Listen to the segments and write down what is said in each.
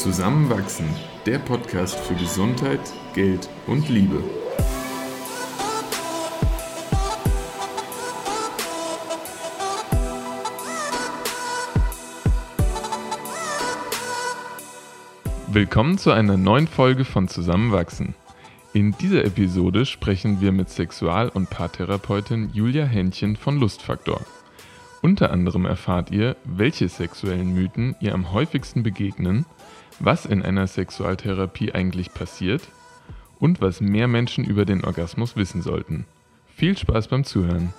Zusammenwachsen, der Podcast für Gesundheit, Geld und Liebe. Willkommen zu einer neuen Folge von Zusammenwachsen. In dieser Episode sprechen wir mit Sexual- und Paartherapeutin Julia Händchen von Lustfaktor. Unter anderem erfahrt ihr, welche sexuellen Mythen ihr am häufigsten begegnen, was in einer Sexualtherapie eigentlich passiert und was mehr Menschen über den Orgasmus wissen sollten. Viel Spaß beim Zuhören.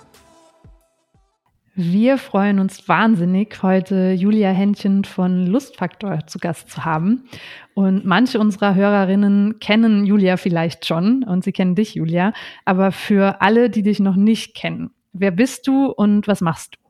Wir freuen uns wahnsinnig, heute Julia Händchen von Lustfaktor zu Gast zu haben. Und manche unserer Hörerinnen kennen Julia vielleicht schon und sie kennen dich, Julia. Aber für alle, die dich noch nicht kennen, wer bist du und was machst du?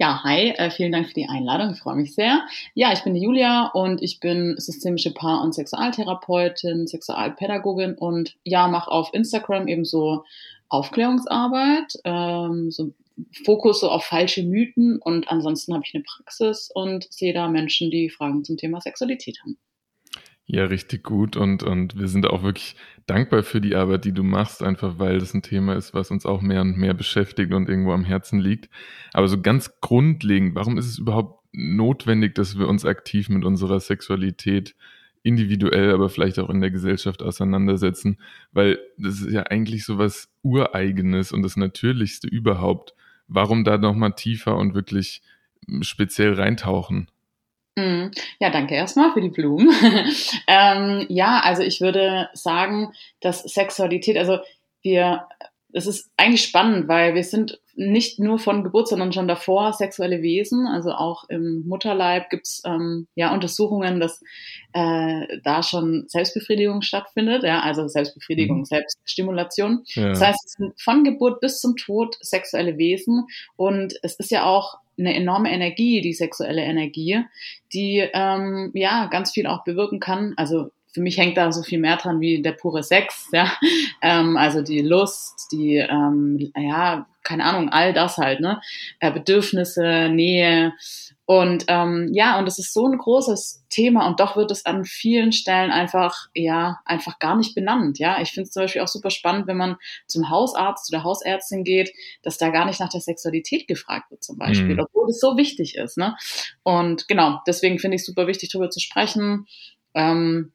Ja, hi, äh, vielen Dank für die Einladung, ich freue mich sehr. Ja, ich bin die Julia und ich bin systemische Paar- und Sexualtherapeutin, Sexualpädagogin und ja, mache auf Instagram eben so Aufklärungsarbeit, ähm, so Fokus so auf falsche Mythen und ansonsten habe ich eine Praxis und sehe da Menschen, die Fragen zum Thema Sexualität haben. Ja, richtig gut und, und wir sind auch wirklich dankbar für die Arbeit, die du machst, einfach weil das ein Thema ist, was uns auch mehr und mehr beschäftigt und irgendwo am Herzen liegt. Aber so ganz grundlegend, warum ist es überhaupt notwendig, dass wir uns aktiv mit unserer Sexualität individuell, aber vielleicht auch in der Gesellschaft auseinandersetzen? Weil das ist ja eigentlich so was Ureigenes und das Natürlichste überhaupt. Warum da nochmal tiefer und wirklich speziell reintauchen? Mhm. Ja, danke erstmal für die Blumen. ähm, ja, also ich würde sagen, dass Sexualität, also wir, es ist eigentlich spannend, weil wir sind nicht nur von Geburt, sondern schon davor sexuelle Wesen. Also auch im Mutterleib gibt's ähm, ja Untersuchungen, dass äh, da schon Selbstbefriedigung stattfindet, ja, also Selbstbefriedigung, mhm. Selbststimulation. Ja. Das heißt, es sind von Geburt bis zum Tod sexuelle Wesen und es ist ja auch eine enorme Energie, die sexuelle Energie, die ähm, ja ganz viel auch bewirken kann. Also für mich hängt da so viel mehr dran wie der pure Sex, ja. Ähm, also die Lust, die, ähm, ja, keine Ahnung, all das halt, ne? Äh, Bedürfnisse, Nähe. Und ähm, ja, und es ist so ein großes Thema und doch wird es an vielen Stellen einfach, ja, einfach gar nicht benannt. Ja, ich finde es zum Beispiel auch super spannend, wenn man zum Hausarzt, zu der Hausärztin geht, dass da gar nicht nach der Sexualität gefragt wird, zum Beispiel, mhm. obwohl es so wichtig ist. Ne? Und genau, deswegen finde ich es super wichtig, darüber zu sprechen. Ähm,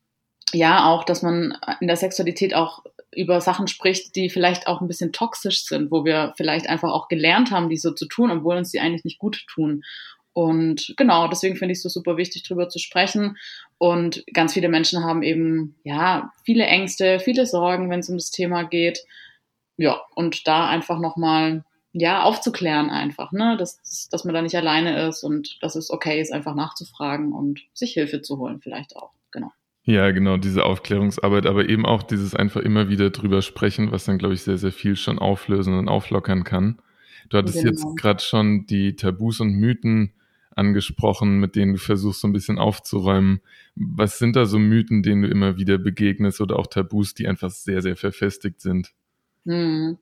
ja, auch, dass man in der Sexualität auch über Sachen spricht, die vielleicht auch ein bisschen toxisch sind, wo wir vielleicht einfach auch gelernt haben, die so zu tun, obwohl uns die eigentlich nicht gut tun. Und genau, deswegen finde ich es so super wichtig, drüber zu sprechen. Und ganz viele Menschen haben eben, ja, viele Ängste, viele Sorgen, wenn es um das Thema geht. Ja, und da einfach nochmal, ja, aufzuklären einfach, ne, dass, dass man da nicht alleine ist und dass es okay ist, einfach nachzufragen und sich Hilfe zu holen vielleicht auch. Ja, genau, diese Aufklärungsarbeit, aber eben auch dieses einfach immer wieder drüber sprechen, was dann, glaube ich, sehr, sehr viel schon auflösen und auflockern kann. Du hattest genau. jetzt gerade schon die Tabus und Mythen angesprochen, mit denen du versuchst, so ein bisschen aufzuräumen. Was sind da so Mythen, denen du immer wieder begegnest oder auch Tabus, die einfach sehr, sehr verfestigt sind? Hm.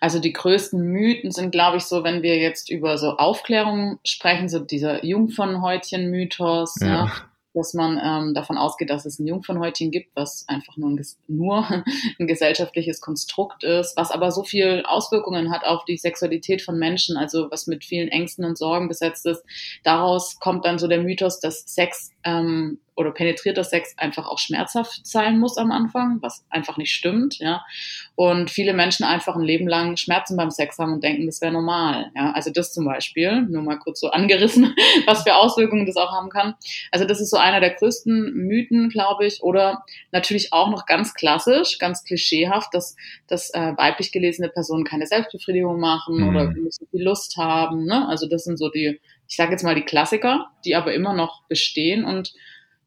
Also die größten Mythen sind, glaube ich, so, wenn wir jetzt über so Aufklärung sprechen, so dieser Jungfernhäutchen-Mythos, ja. ja dass man ähm, davon ausgeht, dass es ein Jungfernhäutchen gibt, was einfach nur ein, nur ein gesellschaftliches Konstrukt ist, was aber so viel Auswirkungen hat auf die Sexualität von Menschen, also was mit vielen Ängsten und Sorgen besetzt ist. Daraus kommt dann so der Mythos, dass Sex ähm, oder penetrierter Sex einfach auch schmerzhaft sein muss am Anfang, was einfach nicht stimmt, ja. Und viele Menschen einfach ein Leben lang Schmerzen beim Sex haben und denken, das wäre normal, ja. Also das zum Beispiel, nur mal kurz so angerissen, was für Auswirkungen das auch haben kann. Also das ist so einer der größten Mythen, glaube ich, oder natürlich auch noch ganz klassisch, ganz klischeehaft, dass, dass äh, weiblich gelesene Personen keine Selbstbefriedigung machen mhm. oder nicht so viel Lust haben, ne. Also das sind so die, ich sage jetzt mal die Klassiker, die aber immer noch bestehen und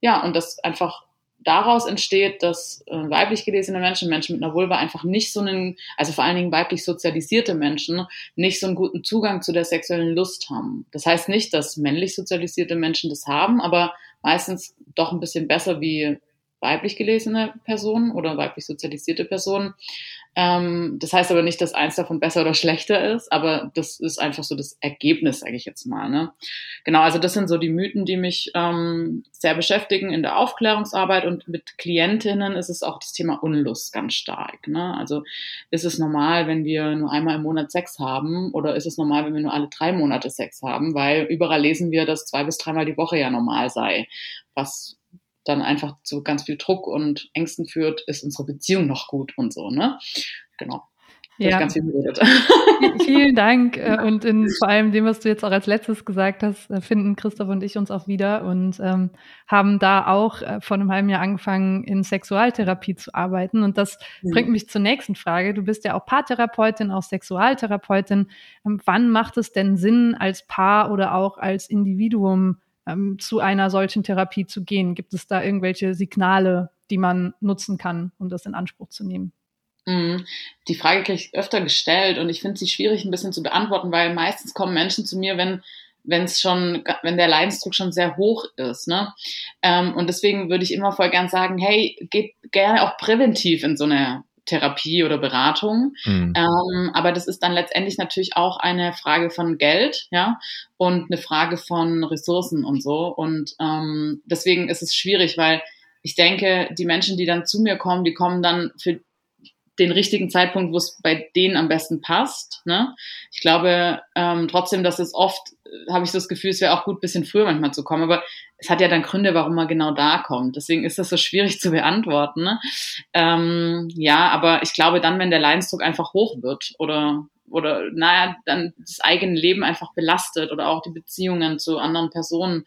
ja, und das einfach daraus entsteht, dass äh, weiblich gelesene Menschen, Menschen mit einer Vulva einfach nicht so einen, also vor allen Dingen weiblich sozialisierte Menschen, nicht so einen guten Zugang zu der sexuellen Lust haben. Das heißt nicht, dass männlich sozialisierte Menschen das haben, aber meistens doch ein bisschen besser wie weiblich gelesene Personen oder weiblich sozialisierte Personen. Ähm, das heißt aber nicht, dass eins davon besser oder schlechter ist, aber das ist einfach so das Ergebnis, sage ich jetzt mal. Ne? Genau, also das sind so die Mythen, die mich ähm, sehr beschäftigen in der Aufklärungsarbeit und mit Klientinnen ist es auch das Thema Unlust ganz stark. Ne? Also ist es normal, wenn wir nur einmal im Monat Sex haben oder ist es normal, wenn wir nur alle drei Monate Sex haben? Weil überall lesen wir, dass zwei bis dreimal die Woche ja normal sei, was dann einfach zu ganz viel Druck und Ängsten führt, ist unsere Beziehung noch gut und so, ne? Genau. Ja. Ganz viel geredet. Vielen Dank. Äh, und in vor allem dem, was du jetzt auch als letztes gesagt hast, äh, finden Christoph und ich uns auch wieder und ähm, haben da auch äh, vor einem halben Jahr angefangen, in Sexualtherapie zu arbeiten. Und das mhm. bringt mich zur nächsten Frage. Du bist ja auch Paartherapeutin, auch Sexualtherapeutin. Ähm, wann macht es denn Sinn, als Paar oder auch als Individuum ähm, zu einer solchen Therapie zu gehen? Gibt es da irgendwelche Signale, die man nutzen kann, um das in Anspruch zu nehmen? Mhm. Die Frage kriege ich öfter gestellt und ich finde sie schwierig ein bisschen zu beantworten, weil meistens kommen Menschen zu mir, wenn wenn es schon, wenn der Leidensdruck schon sehr hoch ist, ne? Ähm, und deswegen würde ich immer voll gern sagen, hey, geht gerne auch präventiv in so eine Therapie oder Beratung. Mhm. Ähm, aber das ist dann letztendlich natürlich auch eine Frage von Geld, ja, und eine Frage von Ressourcen und so. Und ähm, deswegen ist es schwierig, weil ich denke, die Menschen, die dann zu mir kommen, die kommen dann für den richtigen Zeitpunkt, wo es bei denen am besten passt. Ne? Ich glaube ähm, trotzdem, dass es oft, äh, habe ich so das Gefühl, es wäre auch gut, bisschen früher manchmal zu kommen. Aber es hat ja dann Gründe, warum man genau da kommt. Deswegen ist das so schwierig zu beantworten. Ne? Ähm, ja, aber ich glaube dann, wenn der Leidensdruck einfach hoch wird oder oder naja, dann das eigene Leben einfach belastet oder auch die Beziehungen zu anderen Personen,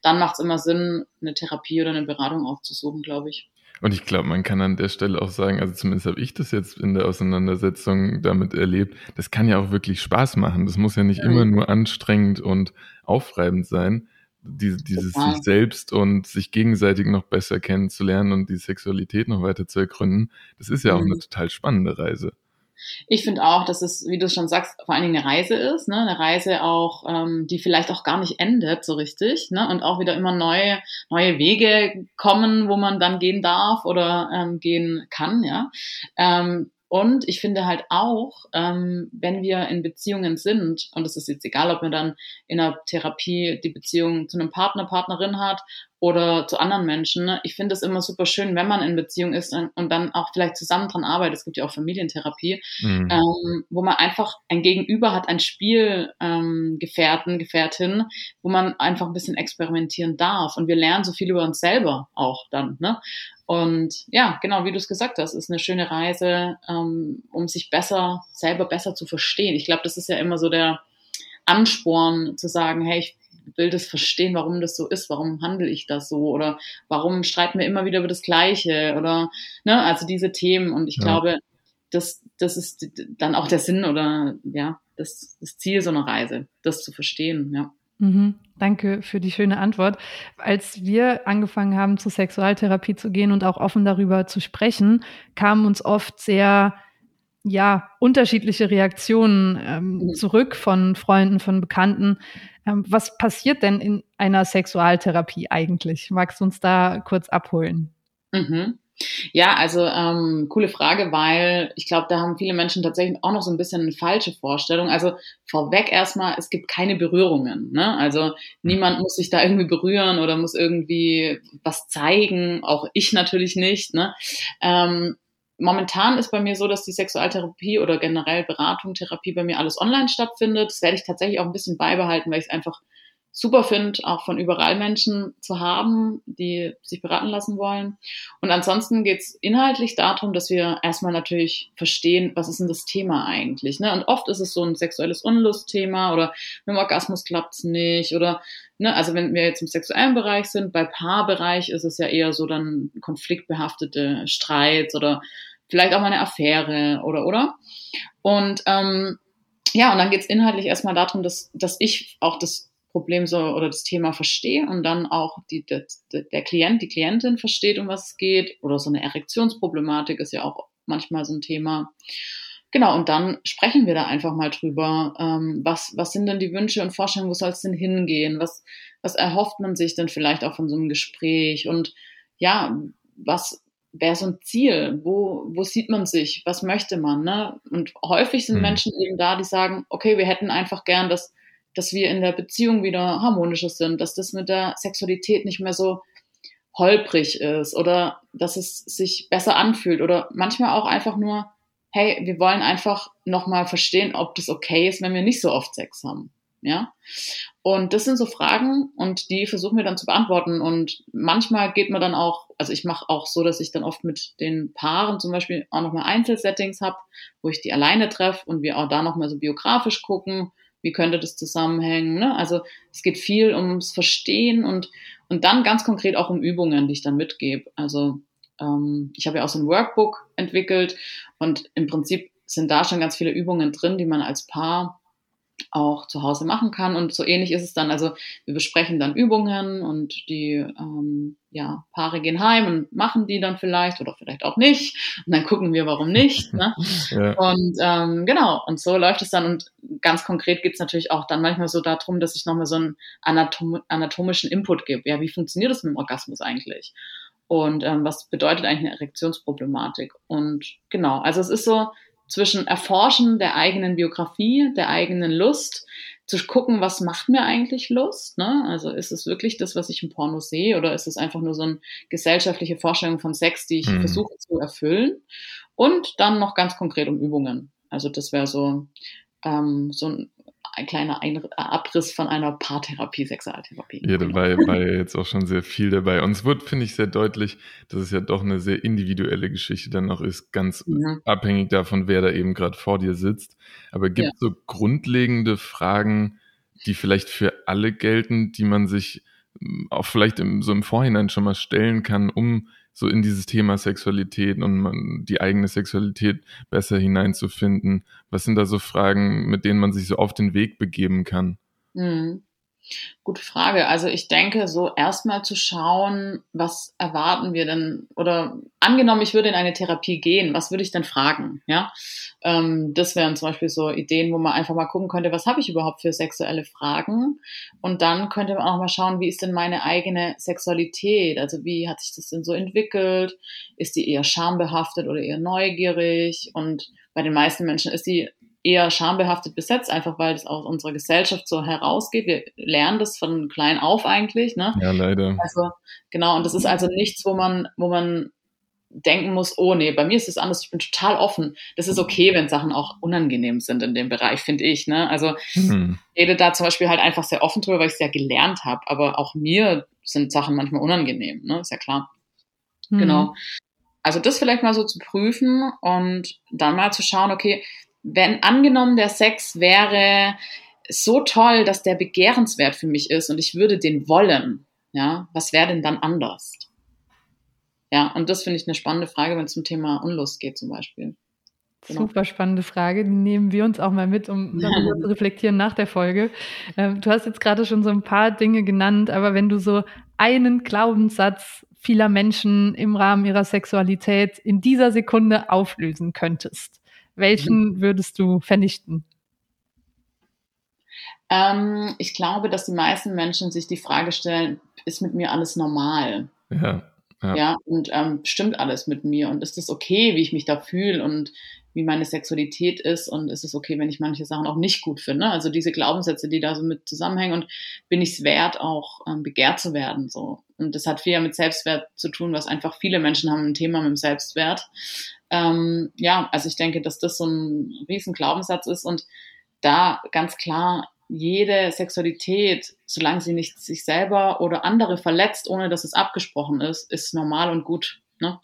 dann macht es immer Sinn, eine Therapie oder eine Beratung aufzusuchen, glaube ich. Und ich glaube, man kann an der Stelle auch sagen, also zumindest habe ich das jetzt in der Auseinandersetzung damit erlebt, das kann ja auch wirklich Spaß machen. Das muss ja nicht ja. immer nur anstrengend und aufreibend sein. Diese, dieses ja. sich selbst und sich gegenseitig noch besser kennenzulernen und die Sexualität noch weiter zu ergründen, das ist ja auch mhm. eine total spannende Reise. Ich finde auch, dass es, wie du schon sagst, vor allen Dingen eine Reise ist, ne? eine Reise auch, ähm, die vielleicht auch gar nicht endet so richtig, ne? und auch wieder immer neue neue Wege kommen, wo man dann gehen darf oder ähm, gehen kann, ja. Ähm, und ich finde halt auch, ähm, wenn wir in Beziehungen sind, und es ist jetzt egal, ob man dann in einer Therapie die Beziehung zu einem Partner, Partnerin hat oder zu anderen Menschen. Ich finde es immer super schön, wenn man in Beziehung ist und dann auch vielleicht zusammen dran arbeitet. Es gibt ja auch Familientherapie, mhm. ähm, wo man einfach ein Gegenüber hat, ein Spielgefährten, ähm, Gefährtin, wo man einfach ein bisschen experimentieren darf. Und wir lernen so viel über uns selber auch dann. Ne? Und ja, genau, wie du es gesagt hast, ist eine schöne Reise, ähm, um sich besser, selber besser zu verstehen. Ich glaube, das ist ja immer so der Ansporn zu sagen, hey, ich will das verstehen, warum das so ist, warum handle ich das so oder warum streiten wir immer wieder über das Gleiche oder ne, also diese Themen und ich ja. glaube, das, das ist dann auch der Sinn oder ja, das, das Ziel so einer Reise, das zu verstehen, ja. Mhm. Danke für die schöne Antwort. Als wir angefangen haben, zur Sexualtherapie zu gehen und auch offen darüber zu sprechen, kamen uns oft sehr ja, unterschiedliche Reaktionen ähm, mhm. zurück von Freunden, von Bekannten. Ähm, was passiert denn in einer Sexualtherapie eigentlich? Magst du uns da kurz abholen? Mhm. Ja, also ähm, coole Frage, weil ich glaube, da haben viele Menschen tatsächlich auch noch so ein bisschen eine falsche Vorstellung. Also vorweg erstmal, es gibt keine Berührungen. Ne? Also niemand muss sich da irgendwie berühren oder muss irgendwie was zeigen, auch ich natürlich nicht. Ne? Ähm, momentan ist bei mir so, dass die Sexualtherapie oder generell Beratung, Therapie bei mir alles online stattfindet. Das werde ich tatsächlich auch ein bisschen beibehalten, weil ich es einfach super finde, auch von überall Menschen zu haben, die sich beraten lassen wollen. Und ansonsten geht es inhaltlich darum, dass wir erstmal natürlich verstehen, was ist denn das Thema eigentlich. Ne? Und oft ist es so ein sexuelles Unlustthema oder mit dem Orgasmus klappt es nicht oder ne, also wenn wir jetzt im sexuellen Bereich sind, bei Paarbereich ist es ja eher so dann konfliktbehaftete Streits oder vielleicht auch mal eine Affäre oder oder. Und ähm, ja, und dann geht es inhaltlich erstmal darum, dass, dass ich auch das Problem so oder das Thema verstehe und dann auch die, der, der Klient, die Klientin versteht, um was es geht. Oder so eine Erektionsproblematik ist ja auch manchmal so ein Thema. Genau, und dann sprechen wir da einfach mal drüber. Ähm, was, was sind denn die Wünsche und Vorstellungen, wo soll es denn hingehen? Was, was erhofft man sich denn vielleicht auch von so einem Gespräch? Und ja, was wäre so ein Ziel? Wo, wo sieht man sich? Was möchte man? Ne? Und häufig sind mhm. Menschen eben da, die sagen, okay, wir hätten einfach gern, dass, dass wir in der Beziehung wieder harmonischer sind, dass das mit der Sexualität nicht mehr so holprig ist oder dass es sich besser anfühlt oder manchmal auch einfach nur, hey, wir wollen einfach nochmal verstehen, ob das okay ist, wenn wir nicht so oft Sex haben. Ja. Und das sind so Fragen und die versuchen wir dann zu beantworten. Und manchmal geht man dann auch, also ich mache auch so, dass ich dann oft mit den Paaren zum Beispiel auch nochmal Einzelsettings habe, wo ich die alleine treffe und wir auch da nochmal so biografisch gucken, wie könnte das zusammenhängen. Ne? Also es geht viel ums Verstehen und, und dann ganz konkret auch um Übungen, die ich dann mitgebe. Also ähm, ich habe ja auch so ein Workbook entwickelt und im Prinzip sind da schon ganz viele Übungen drin, die man als Paar auch zu Hause machen kann. Und so ähnlich ist es dann. Also wir besprechen dann Übungen und die ähm, ja, Paare gehen heim und machen die dann vielleicht oder vielleicht auch nicht. Und dann gucken wir, warum nicht. Ne? ja. Und ähm, genau, und so läuft es dann. Und ganz konkret geht es natürlich auch dann manchmal so darum, dass ich nochmal so einen anatom anatomischen Input gebe. Ja, wie funktioniert das mit dem Orgasmus eigentlich? Und ähm, was bedeutet eigentlich eine Erektionsproblematik? Und genau, also es ist so, zwischen Erforschen der eigenen Biografie, der eigenen Lust, zu gucken, was macht mir eigentlich Lust? Ne? Also ist es wirklich das, was ich im Porno sehe, oder ist es einfach nur so eine gesellschaftliche Vorstellung von Sex, die ich mhm. versuche zu erfüllen? Und dann noch ganz konkret um Übungen. Also das wäre so, ähm, so ein ein kleiner ein Abriss von einer Paartherapie, Sexualtherapie. Ja, da war, war ja jetzt auch schon sehr viel dabei. Und es wird, finde ich, sehr deutlich, dass es ja doch eine sehr individuelle Geschichte dann noch ist, ganz ja. abhängig davon, wer da eben gerade vor dir sitzt. Aber gibt es ja. so grundlegende Fragen, die vielleicht für alle gelten, die man sich hm, auch vielleicht im, so im Vorhinein schon mal stellen kann, um so in dieses Thema Sexualität und die eigene Sexualität besser hineinzufinden? Was sind da so Fragen, mit denen man sich so auf den Weg begeben kann? Mhm. Gute Frage. Also ich denke, so erstmal zu schauen, was erwarten wir denn? Oder angenommen, ich würde in eine Therapie gehen, was würde ich denn fragen? Ja, ähm, das wären zum Beispiel so Ideen, wo man einfach mal gucken könnte, was habe ich überhaupt für sexuelle Fragen? Und dann könnte man auch mal schauen, wie ist denn meine eigene Sexualität? Also wie hat sich das denn so entwickelt? Ist die eher schambehaftet oder eher neugierig? Und bei den meisten Menschen ist die eher schambehaftet besetzt, einfach weil es aus unserer Gesellschaft so herausgeht. Wir lernen das von klein auf eigentlich. Ne? Ja, leider. Also genau, und das ist also nichts, wo man, wo man denken muss, oh nee, bei mir ist es anders, ich bin total offen. Das ist okay, wenn Sachen auch unangenehm sind in dem Bereich, finde ich. Ne? Also ich rede da zum Beispiel halt einfach sehr offen drüber, weil ich es ja gelernt habe, aber auch mir sind Sachen manchmal unangenehm, ne? ist ja klar. Mhm. Genau. Also das vielleicht mal so zu prüfen und dann mal zu schauen, okay, wenn angenommen der Sex wäre so toll, dass der begehrenswert für mich ist und ich würde den wollen, ja, was wäre denn dann anders? Ja, und das finde ich eine spannende Frage, wenn es zum Thema Unlust geht zum Beispiel. Genau. Super spannende Frage, die nehmen wir uns auch mal mit, um darüber zu reflektieren nach der Folge. Ähm, du hast jetzt gerade schon so ein paar Dinge genannt, aber wenn du so einen Glaubenssatz vieler Menschen im Rahmen ihrer Sexualität in dieser Sekunde auflösen könntest, welchen würdest du vernichten? Ähm, ich glaube, dass die meisten Menschen sich die Frage stellen, ist mit mir alles normal? Ja. Ja, ja und ähm, stimmt alles mit mir? Und ist es okay, wie ich mich da fühle und wie meine Sexualität ist? Und ist es okay, wenn ich manche Sachen auch nicht gut finde? Also diese Glaubenssätze, die da so mit zusammenhängen und bin ich es wert, auch ähm, begehrt zu werden? So. Und das hat viel mit Selbstwert zu tun, was einfach viele Menschen haben ein Thema mit dem Selbstwert. Ähm, ja, also ich denke, dass das so ein riesen Glaubenssatz ist und da ganz klar jede Sexualität, solange sie nicht sich selber oder andere verletzt, ohne dass es abgesprochen ist, ist normal und gut. Ne?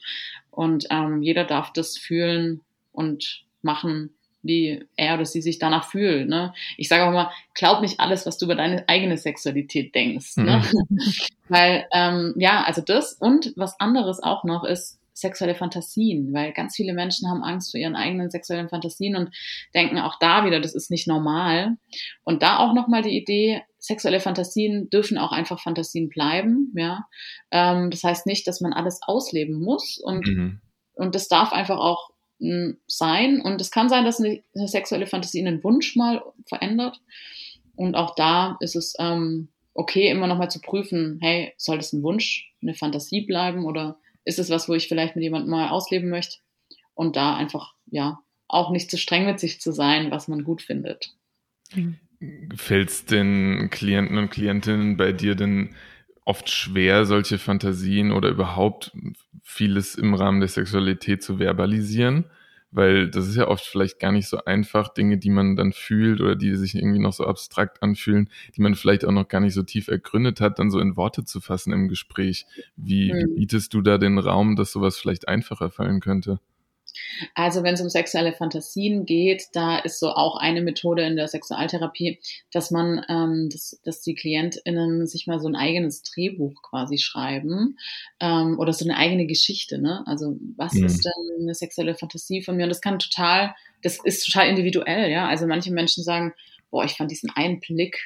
Und ähm, jeder darf das fühlen und machen, wie er oder sie sich danach fühlt. Ne? Ich sage auch immer, glaub nicht alles, was du über deine eigene Sexualität denkst. Ne? Mhm. Ne? Weil, ähm, ja, also das und was anderes auch noch ist, sexuelle Fantasien, weil ganz viele Menschen haben Angst vor ihren eigenen sexuellen Fantasien und denken auch da wieder, das ist nicht normal. Und da auch nochmal die Idee, sexuelle Fantasien dürfen auch einfach Fantasien bleiben, ja. Ähm, das heißt nicht, dass man alles ausleben muss und, mhm. und das darf einfach auch sein. Und es kann sein, dass eine, eine, sexuelle Fantasie einen Wunsch mal verändert. Und auch da ist es ähm, okay, immer nochmal zu prüfen, hey, soll das ein Wunsch, eine Fantasie bleiben oder ist es was, wo ich vielleicht mit jemandem mal ausleben möchte und da einfach, ja, auch nicht zu streng mit sich zu sein, was man gut findet. Fällt es den Klienten und Klientinnen bei dir denn oft schwer, solche Fantasien oder überhaupt vieles im Rahmen der Sexualität zu verbalisieren? Weil das ist ja oft vielleicht gar nicht so einfach, Dinge, die man dann fühlt oder die sich irgendwie noch so abstrakt anfühlen, die man vielleicht auch noch gar nicht so tief ergründet hat, dann so in Worte zu fassen im Gespräch. Wie, mhm. wie bietest du da den Raum, dass sowas vielleicht einfacher fallen könnte? Also wenn es um sexuelle Fantasien geht, da ist so auch eine Methode in der Sexualtherapie, dass man, ähm, dass, dass die KlientInnen sich mal so ein eigenes Drehbuch quasi schreiben ähm, oder so eine eigene Geschichte. Ne? Also was mhm. ist denn eine sexuelle Fantasie von mir? Und das kann total, das ist total individuell. Ja, also manche Menschen sagen, boah, ich fand diesen einen Blick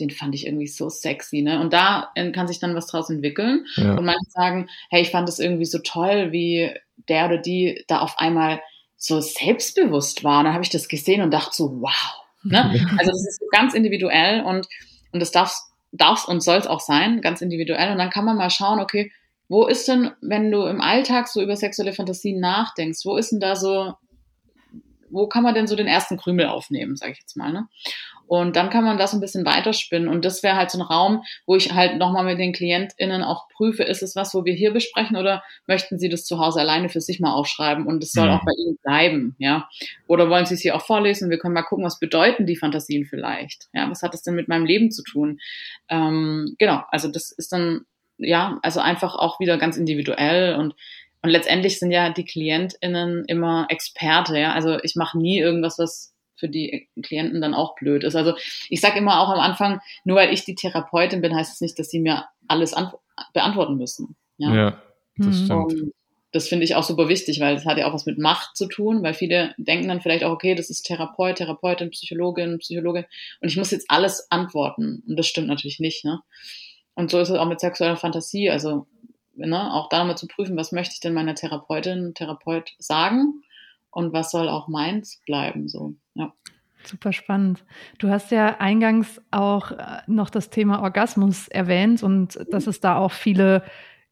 den fand ich irgendwie so sexy, ne? Und da äh, kann sich dann was draus entwickeln. Ja. Und manche sagen, hey, ich fand das irgendwie so toll, wie der oder die da auf einmal so selbstbewusst war. Und dann habe ich das gesehen und dachte so, wow. Ne? Also das ist ganz individuell und, und das darf darf's und soll es auch sein, ganz individuell. Und dann kann man mal schauen, okay, wo ist denn, wenn du im Alltag so über sexuelle Fantasien nachdenkst, wo ist denn da so, wo kann man denn so den ersten Krümel aufnehmen, sage ich jetzt mal. Ne? Und dann kann man das ein bisschen weiterspinnen. Und das wäre halt so ein Raum, wo ich halt nochmal mit den KlientInnen auch prüfe, ist es was, wo wir hier besprechen oder möchten sie das zu Hause alleine für sich mal aufschreiben und es soll mhm. auch bei ihnen bleiben, ja? Oder wollen sie es hier auch vorlesen? Wir können mal gucken, was bedeuten die Fantasien vielleicht? Ja, was hat das denn mit meinem Leben zu tun? Ähm, genau, also das ist dann, ja, also einfach auch wieder ganz individuell und und letztendlich sind ja die KlientInnen immer Experte, ja. Also ich mache nie irgendwas, was für die Klienten dann auch blöd ist. Also ich sage immer auch am Anfang, nur weil ich die Therapeutin bin, heißt es das nicht, dass sie mir alles beantworten müssen. Ja, ja das mhm. stimmt. Und das finde ich auch super wichtig, weil es hat ja auch was mit Macht zu tun, weil viele denken dann vielleicht auch, okay, das ist Therapeut, Therapeutin, Psychologin, Psychologin und ich muss jetzt alles antworten. Und das stimmt natürlich nicht. Ne? Und so ist es auch mit sexueller Fantasie. Also ne, auch da mal zu prüfen, was möchte ich denn meiner Therapeutin, Therapeut sagen und was soll auch meins bleiben. So, ja. Super spannend. Du hast ja eingangs auch äh, noch das Thema Orgasmus erwähnt und dass es da auch viele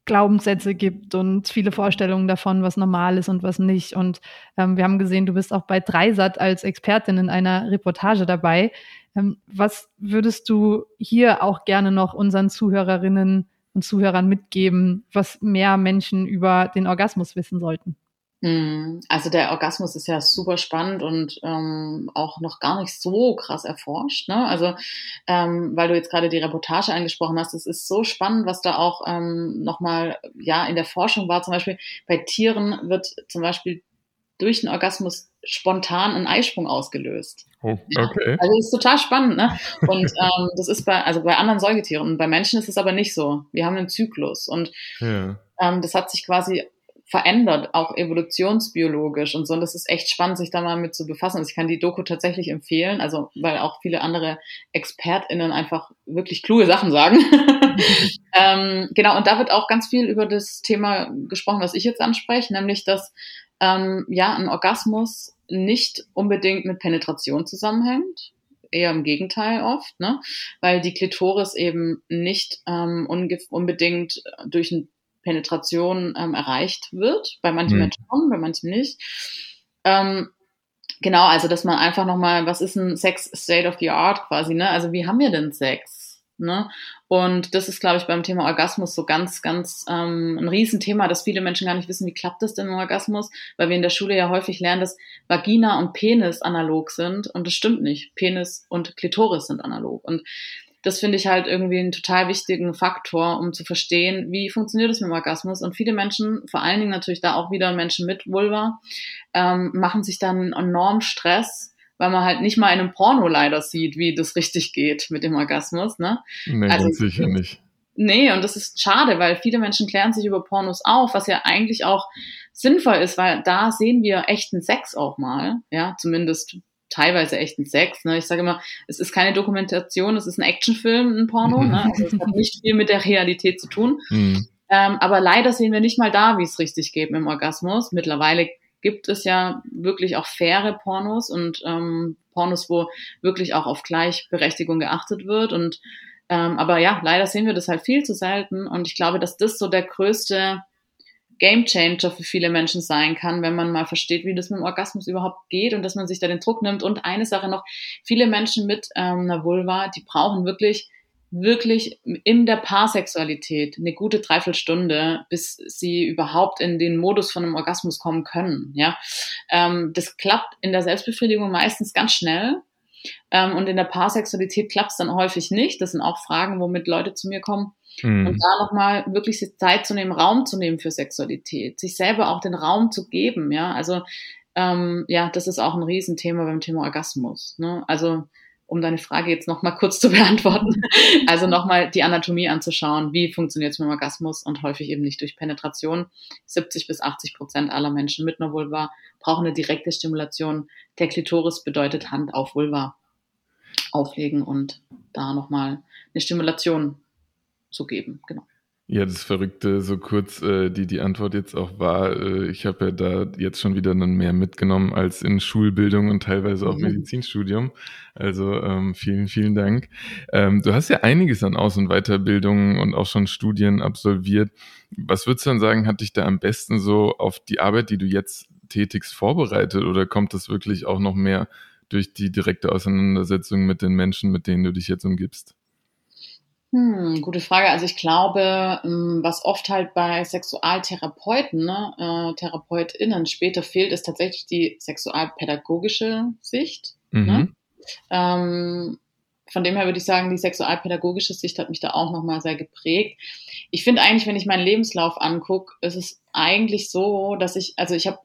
Glaubenssätze gibt und viele Vorstellungen davon, was normal ist und was nicht. Und ähm, wir haben gesehen, du bist auch bei Dreisat als Expertin in einer Reportage dabei. Ähm, was würdest du hier auch gerne noch unseren Zuhörerinnen und Zuhörern mitgeben, was mehr Menschen über den Orgasmus wissen sollten? Hm, also der Orgasmus ist ja super spannend und ähm, auch noch gar nicht so krass erforscht. Ne? Also ähm, weil du jetzt gerade die Reportage angesprochen hast, es ist so spannend, was da auch ähm, nochmal ja in der Forschung war. Zum Beispiel bei Tieren wird zum Beispiel durch den Orgasmus spontan ein Eisprung ausgelöst. Oh, okay. Also das ist total spannend, ne? Und ähm, das ist bei also bei anderen Säugetieren. Bei Menschen ist es aber nicht so. Wir haben einen Zyklus und ja. ähm, das hat sich quasi verändert, auch evolutionsbiologisch und so. Und das ist echt spannend, sich da mal mit zu befassen. Also ich kann die Doku tatsächlich empfehlen, also weil auch viele andere ExpertInnen einfach wirklich kluge Sachen sagen. ähm, genau, und da wird auch ganz viel über das Thema gesprochen, was ich jetzt anspreche, nämlich dass ähm, ja ein Orgasmus nicht unbedingt mit Penetration zusammenhängt, eher im Gegenteil oft, ne? weil die Klitoris eben nicht ähm, unbedingt durch ein Penetration ähm, erreicht wird. Bei manchen mhm. Menschen schon, bei manchen nicht. Ähm, genau, also dass man einfach nochmal, was ist ein Sex State of the Art quasi, ne? Also wie haben wir denn Sex? Ne? Und das ist, glaube ich, beim Thema Orgasmus so ganz, ganz ähm, ein Riesenthema, dass viele Menschen gar nicht wissen, wie klappt das denn im Orgasmus, weil wir in der Schule ja häufig lernen, dass Vagina und Penis analog sind und das stimmt nicht. Penis und Klitoris sind analog. Und das finde ich halt irgendwie einen total wichtigen Faktor, um zu verstehen, wie funktioniert es mit dem Orgasmus. Und viele Menschen, vor allen Dingen natürlich da auch wieder Menschen mit Vulva, ähm, machen sich dann enorm Stress, weil man halt nicht mal in einem Porno leider sieht, wie das richtig geht mit dem Orgasmus. Ne? Nee, also, sicher nicht. Nee, und das ist schade, weil viele Menschen klären sich über Pornos auf, was ja eigentlich auch sinnvoll ist, weil da sehen wir echten Sex auch mal, ja, zumindest teilweise echten Sex. Ne? Ich sage immer, es ist keine Dokumentation, es ist ein Actionfilm, ein Porno. Ne? Also es hat nicht viel mit der Realität zu tun. Mhm. Ähm, aber leider sehen wir nicht mal da, wie es richtig geht mit dem Orgasmus. Mittlerweile gibt es ja wirklich auch faire Pornos und ähm, Pornos, wo wirklich auch auf Gleichberechtigung geachtet wird. Und ähm, aber ja, leider sehen wir das halt viel zu selten. Und ich glaube, dass das so der größte Gamechanger für viele Menschen sein kann, wenn man mal versteht, wie das mit dem Orgasmus überhaupt geht und dass man sich da den Druck nimmt. Und eine Sache noch, viele Menschen mit ähm, einer Vulva, die brauchen wirklich wirklich in der Paarsexualität eine gute Dreiviertelstunde, bis sie überhaupt in den Modus von einem Orgasmus kommen können. Ja, ähm, das klappt in der Selbstbefriedigung meistens ganz schnell. Ähm, und in der Paarsexualität klappt es dann häufig nicht. Das sind auch Fragen, womit Leute zu mir kommen. Mhm. Und da nochmal wirklich Zeit zu nehmen, Raum zu nehmen für Sexualität, sich selber auch den Raum zu geben. Ja, also ähm, ja, das ist auch ein Riesenthema beim Thema Orgasmus. Ne? Also um deine Frage jetzt nochmal kurz zu beantworten, also nochmal die Anatomie anzuschauen, wie funktioniert es mit dem Orgasmus und häufig eben nicht durch Penetration. 70 bis 80 Prozent aller Menschen mit einer Vulva brauchen eine direkte Stimulation. Der Klitoris bedeutet Hand auf Vulva auflegen und da nochmal eine Stimulation zu geben. Genau. Ja, das Verrückte, so kurz äh, die die Antwort jetzt auch war, äh, ich habe ja da jetzt schon wieder dann mehr mitgenommen als in Schulbildung und teilweise auch mhm. Medizinstudium. Also ähm, vielen, vielen Dank. Ähm, du hast ja einiges an Aus- und Weiterbildungen und auch schon Studien absolviert. Was würdest du dann sagen, hat dich da am besten so auf die Arbeit, die du jetzt tätigst, vorbereitet oder kommt das wirklich auch noch mehr durch die direkte Auseinandersetzung mit den Menschen, mit denen du dich jetzt umgibst? Hm, gute Frage. Also ich glaube, ähm, was oft halt bei Sexualtherapeuten, ne, äh, TherapeutInnen später fehlt, ist tatsächlich die sexualpädagogische Sicht. Ne? Mhm. Ne? Ähm, von dem her würde ich sagen, die sexualpädagogische Sicht hat mich da auch nochmal sehr geprägt. Ich finde eigentlich, wenn ich meinen Lebenslauf angucke, ist es eigentlich so, dass ich, also ich habe,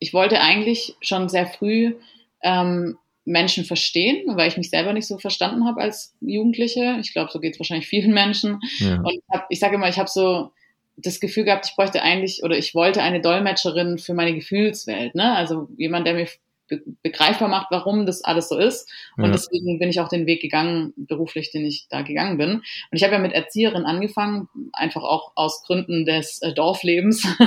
ich wollte eigentlich schon sehr früh ähm, Menschen verstehen, weil ich mich selber nicht so verstanden habe als Jugendliche. Ich glaube, so geht es wahrscheinlich vielen Menschen. Ja. Und ich, hab, ich sage immer, ich habe so das Gefühl gehabt, ich bräuchte eigentlich oder ich wollte eine Dolmetscherin für meine Gefühlswelt. Ne? Also jemand, der mir begreifbar macht, warum das alles so ist. Und ja. deswegen bin ich auch den Weg gegangen, beruflich, den ich da gegangen bin. Und ich habe ja mit Erzieherin angefangen, einfach auch aus Gründen des äh, Dorflebens.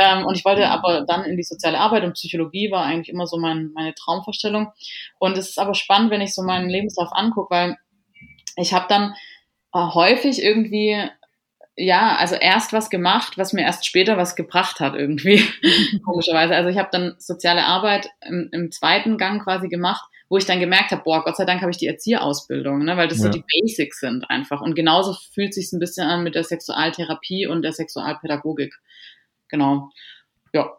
ähm, und ich wollte aber dann in die soziale Arbeit und Psychologie war eigentlich immer so mein, meine Traumvorstellung. Und es ist aber spannend, wenn ich so meinen Lebenslauf angucke, weil ich habe dann äh, häufig irgendwie ja, also erst was gemacht, was mir erst später was gebracht hat irgendwie, komischerweise. Also ich habe dann soziale Arbeit im, im, zweiten Gang quasi gemacht, wo ich dann gemerkt habe, boah, Gott sei Dank habe ich die Erzieherausbildung, ne, weil das ja. so die Basics sind einfach. Und genauso fühlt sich ein bisschen an mit der Sexualtherapie und der Sexualpädagogik. Genau. Ja,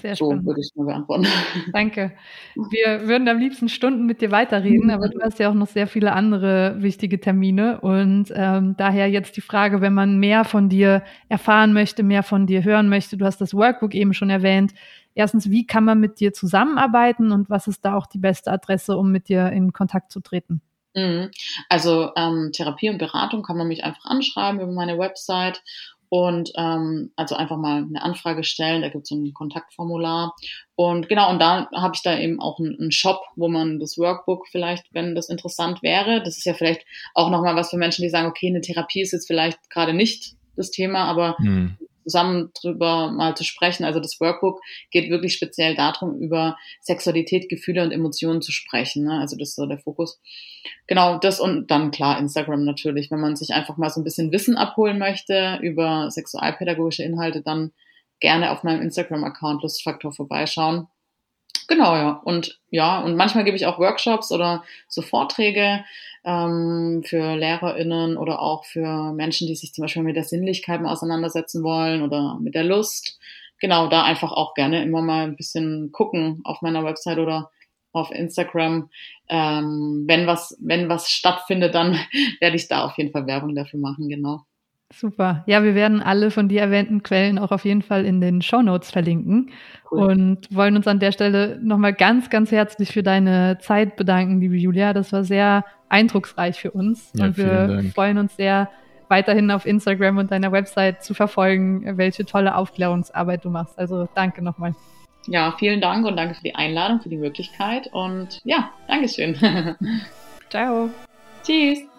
sehr so spannend. würde ich mal beantworten. Danke. Wir würden am liebsten Stunden mit dir weiterreden, aber du hast ja auch noch sehr viele andere wichtige Termine. Und ähm, daher jetzt die Frage, wenn man mehr von dir erfahren möchte, mehr von dir hören möchte, du hast das Workbook eben schon erwähnt. Erstens, wie kann man mit dir zusammenarbeiten und was ist da auch die beste Adresse, um mit dir in Kontakt zu treten? Mhm. Also ähm, Therapie und Beratung kann man mich einfach anschreiben über meine Website und ähm, also einfach mal eine Anfrage stellen, da gibt es ein Kontaktformular. Und genau, und da habe ich da eben auch einen, Shop, wo man das Workbook vielleicht, wenn das interessant wäre, das ist ja vielleicht auch nochmal was für Menschen, die sagen, okay, eine Therapie ist jetzt vielleicht gerade nicht das Thema, aber mhm zusammen drüber mal zu sprechen. Also das Workbook geht wirklich speziell darum, über Sexualität, Gefühle und Emotionen zu sprechen. Ne? Also das ist so der Fokus. Genau, das und dann klar Instagram natürlich. Wenn man sich einfach mal so ein bisschen Wissen abholen möchte über sexualpädagogische Inhalte, dann gerne auf meinem Instagram-Account Lustfaktor vorbeischauen. Genau, ja. Und ja, und manchmal gebe ich auch Workshops oder so Vorträge ähm, für LehrerInnen oder auch für Menschen, die sich zum Beispiel mit der Sinnlichkeit mal auseinandersetzen wollen oder mit der Lust. Genau, da einfach auch gerne immer mal ein bisschen gucken auf meiner Website oder auf Instagram. Ähm, wenn was, wenn was stattfindet, dann werde ich da auf jeden Fall Werbung dafür machen, genau. Super. Ja, wir werden alle von dir erwähnten Quellen auch auf jeden Fall in den Show Notes verlinken cool. und wollen uns an der Stelle nochmal ganz, ganz herzlich für deine Zeit bedanken, liebe Julia. Das war sehr eindrucksreich für uns ja, und wir Dank. freuen uns sehr, weiterhin auf Instagram und deiner Website zu verfolgen, welche tolle Aufklärungsarbeit du machst. Also danke nochmal. Ja, vielen Dank und danke für die Einladung, für die Möglichkeit und ja, Dankeschön. Ciao. Tschüss.